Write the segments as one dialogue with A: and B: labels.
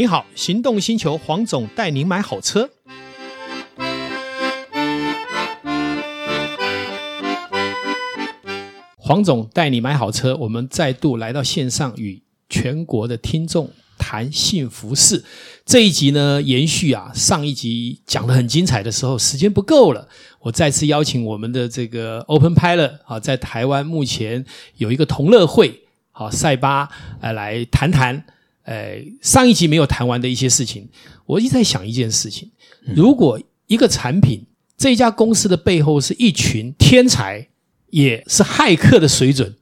A: 你好，行动星球黄总带您买好车。黄总带你买好车，我们再度来到线上，与全国的听众谈幸福事。这一集呢，延续啊上一集讲的很精彩的时候，时间不够了，我再次邀请我们的这个 Open Pilot 啊，在台湾目前有一个同乐会，好赛巴呃来谈谈。呃，上一集没有谈完的一些事情，我一直在想一件事情：如果一个产品，这家公司的背后是一群天才，也是骇客的水准，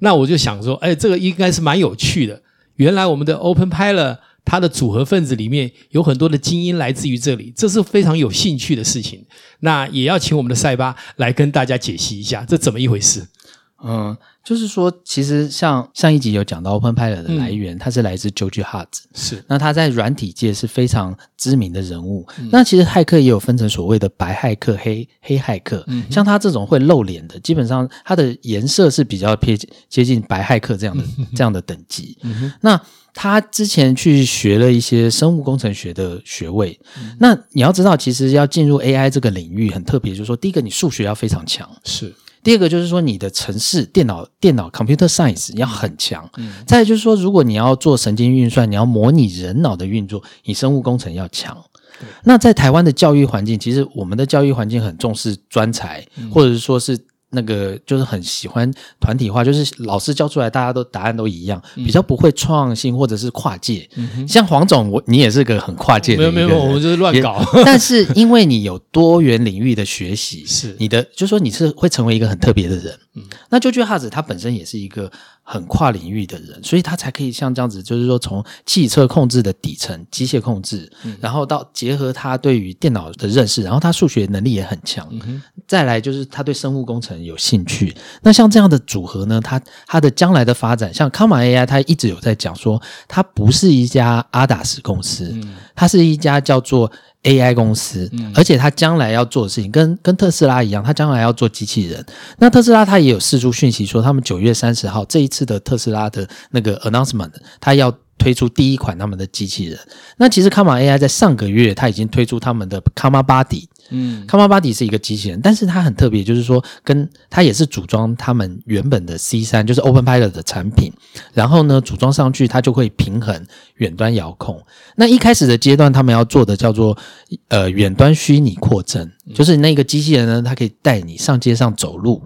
A: 那我就想说，哎，这个应该是蛮有趣的。原来我们的 Open Pilot 它的组合分子里面有很多的精英来自于这里，这是非常有兴趣的事情。那也要请我们的赛巴来跟大家解析一下，这怎么一回事？
B: 嗯。就是说，其实像上一集有讲到 Open Pilot 的来源，嗯、它是来自 George Hotz，
A: 是
B: 那他在软体界是非常知名的人物。嗯、那其实骇客也有分成所谓的白骇客、黑黑骇客。嗯、像他这种会露脸的，基本上他的颜色是比较偏接近白骇客这样的、嗯、这样的等级。嗯、那他之前去学了一些生物工程学的学位。嗯、那你要知道，其实要进入 AI 这个领域很特别，就是说，第一个你数学要非常强，
A: 是。
B: 第二个就是说，你的城市电脑电脑 computer science 要很强。嗯。再来就是说，如果你要做神经运算，你要模拟人脑的运作，你生物工程要强。那在台湾的教育环境，其实我们的教育环境很重视专才，嗯、或者是说是。那个就是很喜欢团体化，就是老师教出来，大家都答案都一样，比较不会创新或者是跨界。嗯、像黄总，我你也是个很跨界的人，
A: 没有没有，我们就是乱搞。
B: 但是因为你有多元领域的学习，
A: 是
B: 你的，就是说你是会成为一个很特别的人。嗯，那 George Hotz 他本身也是一个。很跨领域的人，所以他才可以像这样子，就是说从汽车控制的底层机械控制，嗯、然后到结合他对于电脑的认识，然后他数学能力也很强，嗯、再来就是他对生物工程有兴趣。那像这样的组合呢，他他的将来的发展，像 Comma AI，他一直有在讲说，他不是一家阿达斯公司，他、嗯、是一家叫做。AI 公司，而且他将来要做的事情跟跟特斯拉一样，他将来要做机器人。那特斯拉他也有释出讯息说，他们九月三十号这一次的特斯拉的那个 announcement，他要推出第一款他们的机器人。那其实 Kama AI 在上个月他已经推出他们的 Kama Body。嗯康巴巴迪是一个机器人，但是它很特别，就是说，跟它也是组装他们原本的 C 三，就是 Open Pilot 的产品，然后呢，组装上去它就会平衡远端遥控。那一开始的阶段，他们要做的叫做呃远端虚拟扩增，就是那个机器人呢，它可以带你上街上走路。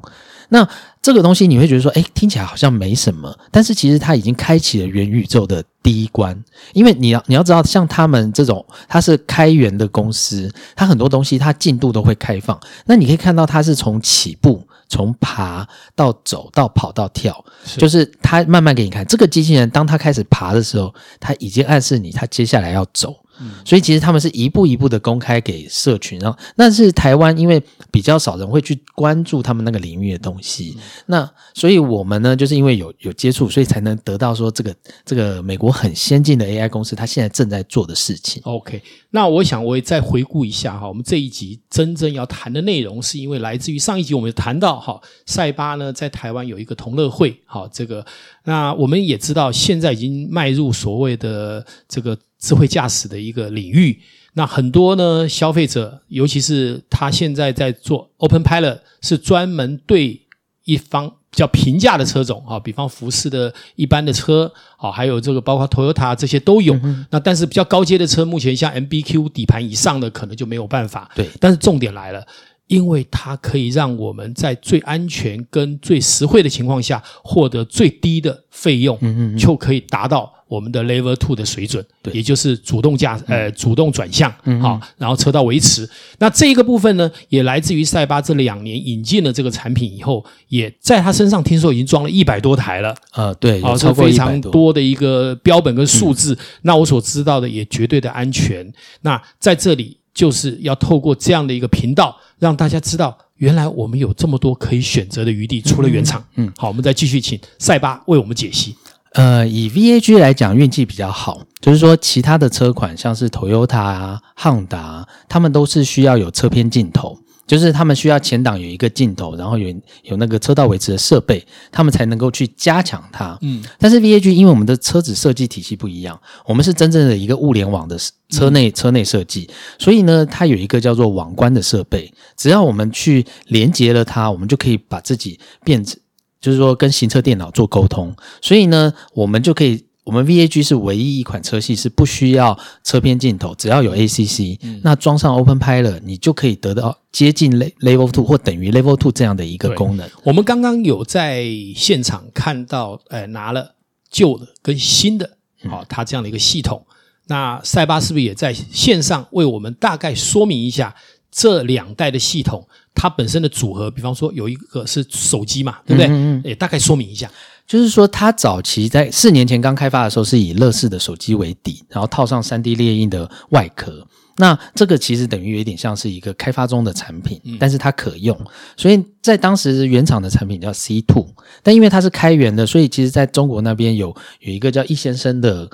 B: 那这个东西你会觉得说，哎，听起来好像没什么，但是其实它已经开启了元宇宙的第一关。因为你要你要知道，像他们这种，它是开源的公司，它很多东西它进度都会开放。那你可以看到，它是从起步、从爬到走到跑到跳，是就是它慢慢给你看。这个机器人当它开始爬的时候，它已经暗示你，它接下来要走。所以其实他们是一步一步的公开给社群，然后那是台湾，因为比较少人会去关注他们那个领域的东西，那所以我们呢，就是因为有有接触，所以才能得到说这个这个美国很先进的 AI 公司，它现在正在做的事情。
A: OK，那我想我也再回顾一下哈，我们这一集真正要谈的内容，是因为来自于上一集我们有谈到哈，塞巴呢在台湾有一个同乐会，好，这个那我们也知道现在已经迈入所谓的这个。智慧驾驶的一个领域，那很多呢消费者，尤其是他现在在做 Open Pilot，是专门对一方比较平价的车种啊，比方福斯的一般的车啊，还有这个包括 Toyota 这些都有。嗯、那但是比较高阶的车，目前像 MBQ 底盘以上的可能就没有办法。
B: 对，
A: 但是重点来了，因为它可以让我们在最安全跟最实惠的情况下，获得最低的费用，嗯嗯，就可以达到。我们的 Level Two 的水准，对也就是主动驾呃主动转向，嗯，好，然后车道维持。那这一个部分呢，也来自于赛巴这两年引进了这个产品以后，也在他身上听说已经装了一百多台了。啊、
B: 呃，对，
A: 好，是非常多的一个标本跟数字。嗯、那我所知道的也绝对的安全。那在这里就是要透过这样的一个频道，让大家知道，原来我们有这么多可以选择的余地，除了原厂。嗯，嗯好，我们再继续请赛巴为我们解析。
B: 呃，以 VAG 来讲，运气比较好，就是说其他的车款，像是 Toyota 啊、Honda，他们都是需要有车片镜头。就是他们需要前挡有一个镜头，然后有有那个车道维持的设备，他们才能够去加强它。嗯，但是 VAG 因为我们的车子设计体系不一样，我们是真正的一个物联网的车内、嗯、车内设计，所以呢，它有一个叫做网关的设备，只要我们去连接了它，我们就可以把自己变成，就是说跟行车电脑做沟通，所以呢，我们就可以。我们 VAG 是唯一一款车系是不需要车边镜头，只要有 ACC，嗯，那装上 Open Pilot，你就可以得到接近 Level Two 或等于 Level Two 这样的一个功能。
A: 我们刚刚有在现场看到，呃，拿了旧的跟新的，好，它这样的一个系统。那赛巴是不是也在线上为我们大概说明一下这两代的系统它本身的组合？比方说有一个是手机嘛，对不对？嗯，也大概说明一下。
B: 就是说，它早期在四年前刚开发的时候，是以乐视的手机为底，然后套上三 D 列印的外壳。那这个其实等于有点像是一个开发中的产品，但是它可用。所以在当时原厂的产品叫 C two，但因为它是开源的，所以其实在中国那边有有一个叫易先生的。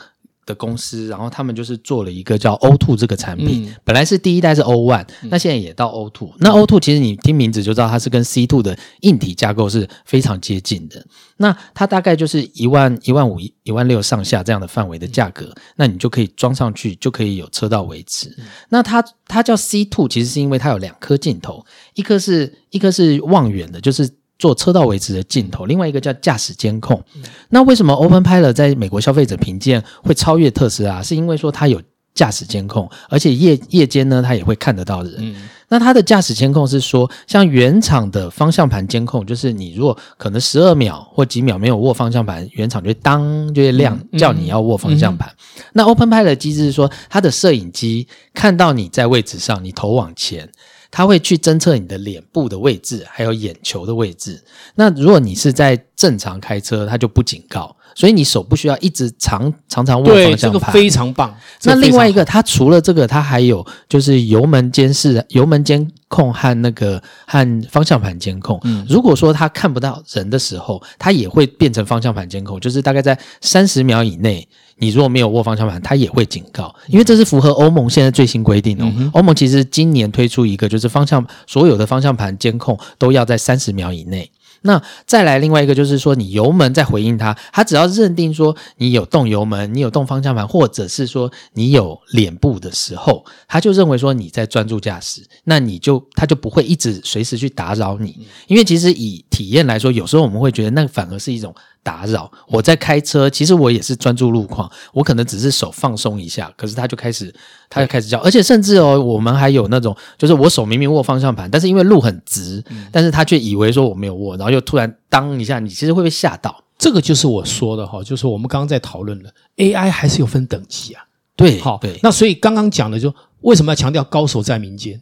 B: 的公司，然后他们就是做了一个叫 O Two 这个产品，嗯、本来是第一代是 O1，那现在也到 O Two、那 O Two 其实你听名字就知道它是跟 C Two 的硬体架构是非常接近的。那它大概就是一万一万五一万六上下这样的范围的价格，嗯、那你就可以装上去，就可以有车道维持。嗯、那它它叫 C Two，其实是因为它有两颗镜头，一颗是一颗是望远的，就是。做车道维持的镜头，另外一个叫驾驶监控。那为什么 Open Pilot 在美国消费者评鉴会超越特斯拉？是因为说它有驾驶监控，而且夜夜间呢，它也会看得到人。嗯、那它的驾驶监控是说，像原厂的方向盘监控，就是你如果可能十二秒或几秒没有握方向盘，原厂就会当就会亮，叫你要握方向盘。那 Open Pilot 的机制是说，它的摄影机看到你在位置上，你头往前。它会去侦测你的脸部的位置，还有眼球的位置。那如果你是在正常开车，它就不警告，所以你手不需要一直常常常握方向盘。
A: 这个非常棒。
B: 那另外一个，它除了这个，它还有就是油门监视、油门监控和那个和方向盘监控。嗯，如果说它看不到人的时候，它也会变成方向盘监控，就是大概在三十秒以内。你如果没有握方向盘，它也会警告，因为这是符合欧盟现在最新规定哦。欧、盟其实今年推出一个，就是方向所有的方向盘监控都要在三十秒以内。那再来另外一个就是说，你油门在回应它，它只要认定说你有动油门，你有动方向盘，或者是说你有脸部的时候，它就认为说你在专注驾驶，那你就它就不会一直随时去打扰你。因为其实以体验来说，有时候我们会觉得那反而是一种。打扰，我在开车，其实我也是专注路况，我可能只是手放松一下，可是他就开始，他就开始叫，而且甚至哦，我们还有那种，就是我手明明握方向盘，但是因为路很直，嗯、但是他却以为说我没有握，然后又突然当一下，你其实会被吓到。
A: 这个就是我说的哈，就是我们刚刚在讨论的 AI 还是有分等级啊，
B: 对，
A: 好，
B: 对，
A: 那所以刚刚讲的就为什么要强调高手在民间？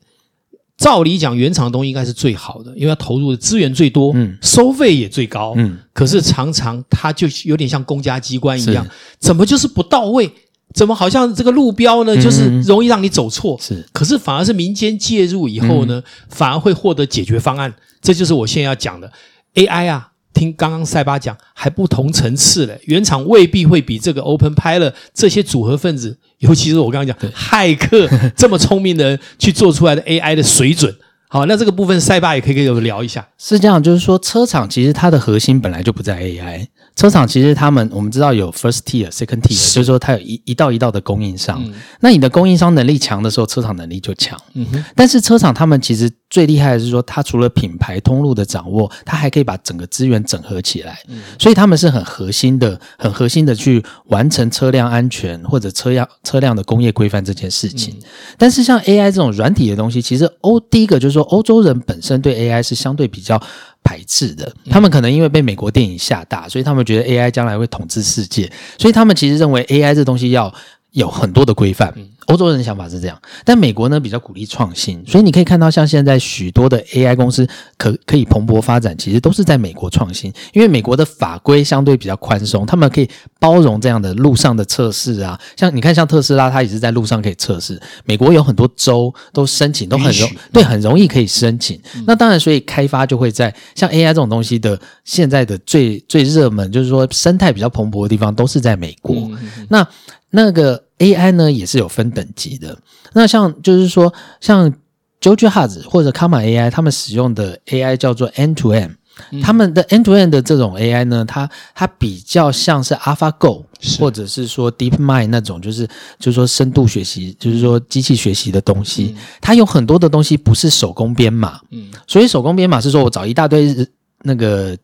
A: 照理讲，原厂的东西应该是最好的，因为它投入的资源最多，嗯，收费也最高，嗯。可是常常它就有点像公家机关一样，怎么就是不到位？怎么好像这个路标呢，就是容易让你走错？是、嗯。可是反而是民间介入以后呢，嗯、反而会获得解决方案。这就是我现在要讲的 AI 啊。听刚刚塞巴讲，还不同层次嘞，原厂未必会比这个 Open Pilot 这些组合分子，尤其是我刚刚讲骇客这么聪明的人去做出来的 AI 的水准。好，那这个部分塞巴也可以跟我们聊一下。
B: 是这样，就是说车厂其实它的核心本来就不在 AI。车厂其实他们，我们知道有 first tier、second tier，是就是说它有一一道一道的供应商。嗯、那你的供应商能力强的时候，车厂能力就强。嗯哼。但是车厂他们其实最厉害的是说，它除了品牌通路的掌握，它还可以把整个资源整合起来。嗯。所以他们是很核心的、很核心的去完成车辆安全或者车辆车辆的工业规范这件事情。嗯、但是像 AI 这种软体的东西，其实欧第一个就是说，欧洲人本身对 AI 是相对比较。排斥的，他们可能因为被美国电影吓大，所以他们觉得 AI 将来会统治世界，所以他们其实认为 AI 这东西要有很多的规范。欧洲人的想法是这样，但美国呢比较鼓励创新，所以你可以看到，像现在许多的 AI 公司可可以蓬勃发展，其实都是在美国创新，因为美国的法规相对比较宽松，他们可以包容这样的路上的测试啊。像你看，像特斯拉，它也是在路上可以测试。美国有很多州都申请，都很容对，很容易可以申请。那当然，所以开发就会在像 AI 这种东西的现在的最最热门，就是说生态比较蓬勃的地方，都是在美国。那那个。AI 呢也是有分等级的，那像就是说，像 JoJo Hotz 或者 Comma AI 他们使用的 AI 叫做 End to End。他们的 end to end 的这种 AI 呢，它它比较像是 AlphaGo 或者是说 DeepMind 那种，就是就是说深度学习，就是说机器学习的东西。它有很多的东西不是手工编码，嗯，所以手工编码是说我找一大堆那个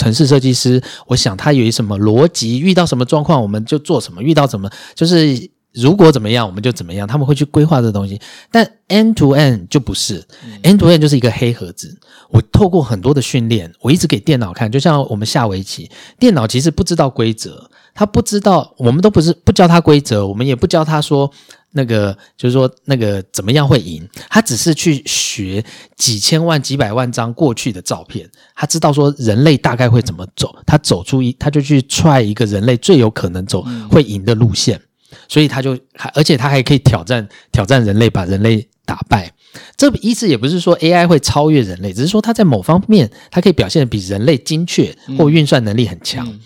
B: 程式设计师，我想他有一什么逻辑，遇到什么状况我们就做什么，遇到什么就是。如果怎么样，我们就怎么样。他们会去规划这东西，但 end to end 就不是。嗯、end to end 就是一个黑盒子。我透过很多的训练，我一直给电脑看，就像我们下围棋，电脑其实不知道规则，他不知道，我们都不是不教他规则，我们也不教他说那个，就是说那个怎么样会赢，他只是去学几千万、几百万张过去的照片，他知道说人类大概会怎么走，他走出一，他就去 try 一个人类最有可能走会赢的路线。嗯所以他就还，而且他还可以挑战挑战人类，把人类打败。这意思也不是说 AI 会超越人类，只是说它在某方面，它可以表现得比人类精确，或运算能力很强。嗯嗯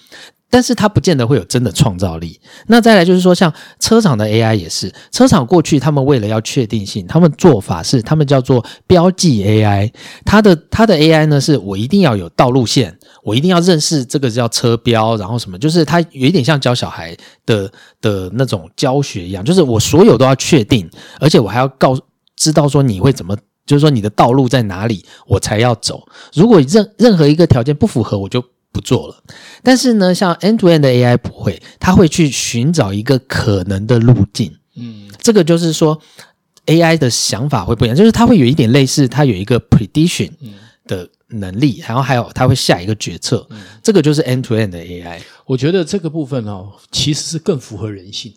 B: 但是它不见得会有真的创造力。那再来就是说，像车厂的 AI 也是，车厂过去他们为了要确定性，他们做法是他们叫做标记 AI。它的它的 AI 呢，是我一定要有道路线，我一定要认识这个叫车标，然后什么，就是它有一点像教小孩的的那种教学一样，就是我所有都要确定，而且我还要告知道说你会怎么，就是说你的道路在哪里，我才要走。如果任任何一个条件不符合，我就。不做了，但是呢，像 end-to-end 的 AI 不会，它会去寻找一个可能的路径。嗯，这个就是说 AI 的想法会不一样，就是它会有一点类似，它有一个 prediction 的能力，然后还有它会下一个决策。嗯，这个就是 end-to-end 的 AI。
A: 我觉得这个部分哦，其实是更符合人性，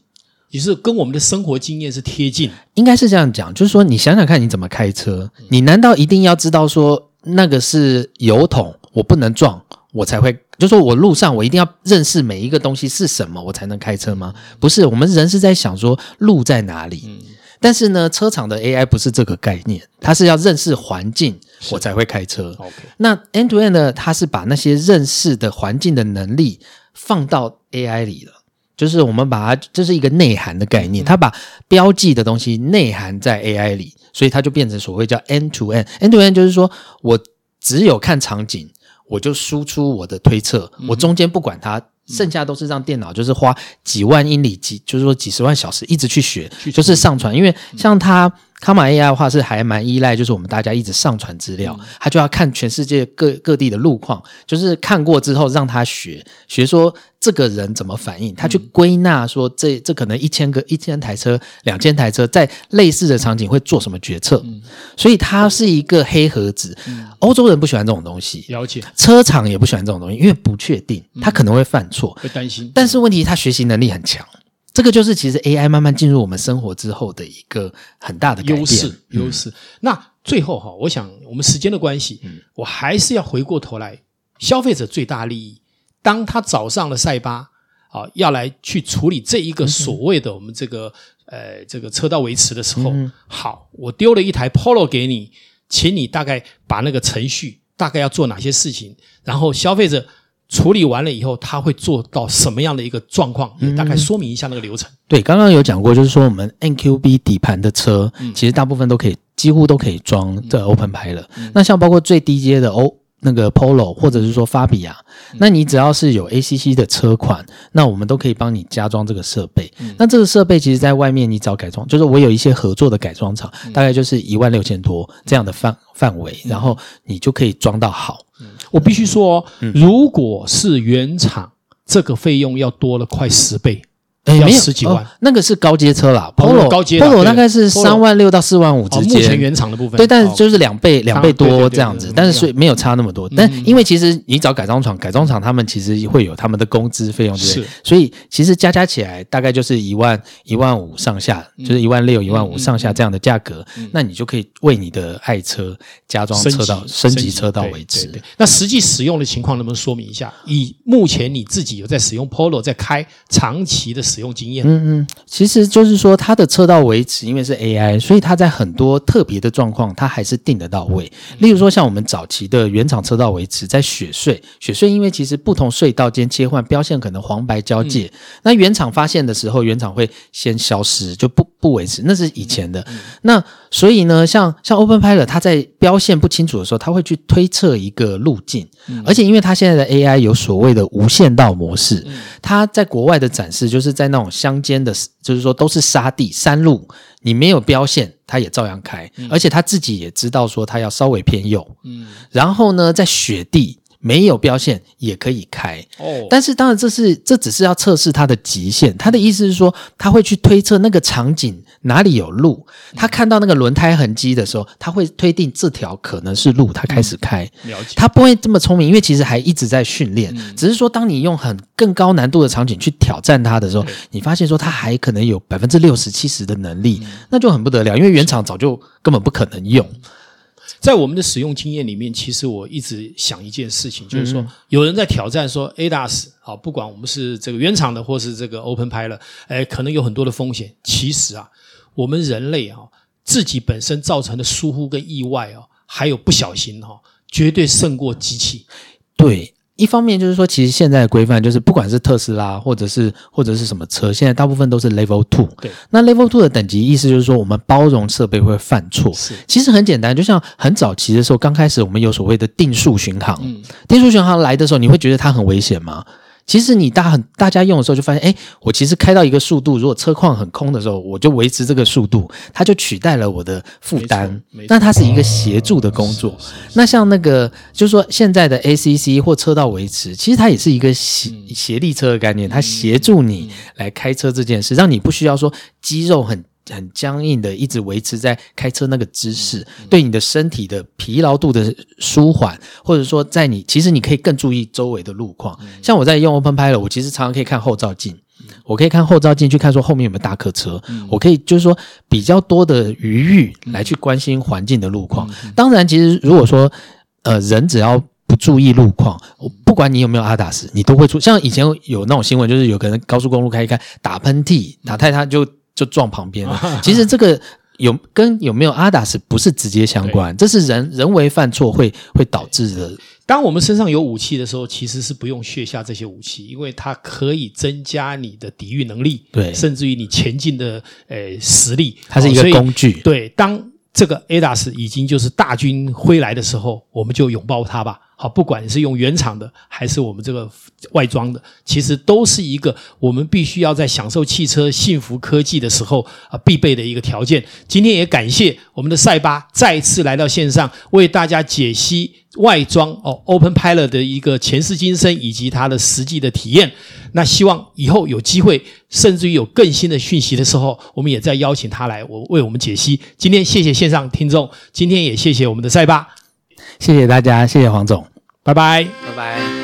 A: 也是跟我们的生活经验是贴近。
B: 应该是这样讲，就是说你想想看，你怎么开车？你难道一定要知道说那个是油桶，我不能撞？我才会，就说我路上我一定要认识每一个东西是什么，我才能开车吗？不是，我们人是在想说路在哪里。嗯，但是呢，车厂的 AI 不是这个概念，它是要认识环境，我才会开车。那 End to End 呢？它是把那些认识的环境的能力放到 AI 里了，就是我们把它，这是一个内涵的概念，它把标记的东西内涵在 AI 里，所以它就变成所谓叫 End to End。End to End 就是说我只有看场景。我就输出我的推测，我中间不管它，剩下都是让电脑就是花几万英里几，就是说几十万小时一直去学，就是上传。因为像它。卡玛 AI 的话是还蛮依赖，就是我们大家一直上传资料，他就要看全世界各各地的路况，就是看过之后让他学学说这个人怎么反应，他去归纳说这这可能一千个一千台车两千台车在类似的场景会做什么决策，所以它是一个黑盒子。欧洲人不喜欢这种东西，
A: 了解，
B: 车厂也不喜欢这种东西，因为不确定，他可能会犯错，
A: 会担心。
B: 但是问题他学习能力很强。这个就是其实 AI 慢慢进入我们生活之后的一个很大的优势。
A: 优势。那最后哈，我想我们时间的关系，嗯，我还是要回过头来，消费者最大利益。当他找上了赛巴啊，要来去处理这一个所谓的我们这个呃这个车道维持的时候，好，我丢了一台 Polo 给你，请你大概把那个程序大概要做哪些事情，然后消费者。处理完了以后，他会做到什么样的一个状况？也大概说明一下那个流程。
B: 嗯、对，刚刚有讲过，就是说我们 NQB 底盘的车，嗯、其实大部分都可以，几乎都可以装这 Open 牌了。嗯、那像包括最低阶的 O 那个 Polo，或者是说 Fabia，、嗯、那你只要是有 ACC 的车款，那我们都可以帮你加装这个设备。嗯、那这个设备其实在外面你找改装，就是我有一些合作的改装厂，嗯、大概就是一万六千多这样的范范围，嗯、然后你就可以装到好。
A: 我必须说，如果是原厂，这个费用要多了快十倍。要十几万，那个是高阶车啦，Polo 高阶，Polo 大概是三万六到四万五之间。目前原厂的部分，对，但是就是两倍两倍多这样子，但是所以没有差那么多。但因为其实你找改装厂，改装厂他们其实会有他们的工资费用，对，所以其实加加起来大概就是一万一万五上下，就是一万六一万五上下这样的价格，那你就可以为你的爱车加装车道升级车道为止。那实际使用的情况能不能说明一下？以目前你自己有在使用 Polo 在开长期的时使用经验。
B: 嗯嗯，其实就是说它的车道维持，因为是 AI，所以它在很多特别的状况，它还是定得到位。例如说，像我们早期的原厂车道维持，在雪隧，雪隧因为其实不同隧道间切换标线可能黄白交界，嗯、那原厂发现的时候，原厂会先消失，就不不维持，那是以前的。嗯、那所以呢，像像 Open Pilot，它在标线不清楚的时候，它会去推测一个路径，嗯、而且因为它现在的 AI 有所谓的无限道模式，嗯、它在国外的展示就是在那种乡间的，就是说都是沙地山路，你没有标线，它也照样开，嗯、而且它自己也知道说它要稍微偏右，嗯，然后呢，在雪地。没有标线也可以开哦，但是当然这是这只是要测试它的极限。他的意思是说，他会去推测那个场景哪里有路，他看到那个轮胎痕迹的时候，他会推定这条可能是路，他开始开。嗯、了解。他不会这么聪明，因为其实还一直在训练。嗯、只是说，当你用很更高难度的场景去挑战它的时候，对你发现说它还可能有百分之六十七十的能力，嗯、那就很不得了，因为原厂早就根本不可能用。
A: 在我们的使用经验里面，其实我一直想一件事情，就是说有人在挑战说 ADAS 啊，不管我们是这个原厂的或是这个 Open Pilot，哎，可能有很多的风险。其实啊，我们人类啊自己本身造成的疏忽跟意外啊，还有不小心哈，绝对胜过机器。
B: 对。一方面就是说，其实现在的规范就是，不管是特斯拉或者是或者是什么车，现在大部分都是 Level Two。对，那 Level Two 的等级意思就是说，我们包容设备会犯错。是，其实很简单，就像很早期的时候，刚开始我们有所谓的定速巡航。嗯，定速巡航来的时候，你会觉得它很危险吗？其实你大很大家用的时候就发现，哎，我其实开到一个速度，如果车况很空的时候，我就维持这个速度，它就取代了我的负担。那它是一个协助的工作。那像那个，就是说现在的 ACC 或车道维持，其实它也是一个协协力车的概念，它协助你来开车这件事，让你不需要说肌肉很。很僵硬的，一直维持在开车那个姿势，嗯、对你的身体的疲劳度的舒缓，或者说在你其实你可以更注意周围的路况。嗯、像我在用 Open Pilot，我其实常常可以看后照镜，嗯、我可以看后照镜去看说后面有没有大客车，嗯、我可以就是说比较多的余裕来去关心环境的路况。嗯、当然，其实如果说呃人只要不注意路况，我不管你有没有 ADAS，你都会出。像以前有那种新闻，就是有可能高速公路开一开打喷嚏，打太他就。就撞旁边了。其实这个有跟有没有 ADAS 不是直接相关，这是人人为犯错会会导致的。
A: 当我们身上有武器的时候，其实是不用卸下这些武器，因为它可以增加你的抵御能力，对，甚至于你前进的诶实力。
B: 它是一个工具。
A: 对，当这个 ADAS 已经就是大军挥来的时候，我们就拥抱它吧。好，不管是用原厂的还是我们这个外装的，其实都是一个我们必须要在享受汽车幸福科技的时候啊必备的一个条件。今天也感谢我们的赛巴再次来到线上，为大家解析外装哦 Open Pilot 的一个前世今生以及它的实际的体验。那希望以后有机会，甚至于有更新的讯息的时候，我们也再邀请他来我为我们解析。今天谢谢线上听众，今天也谢谢我们的赛巴。
B: 谢谢大家，谢谢黄总，
A: 拜拜，
B: 拜拜。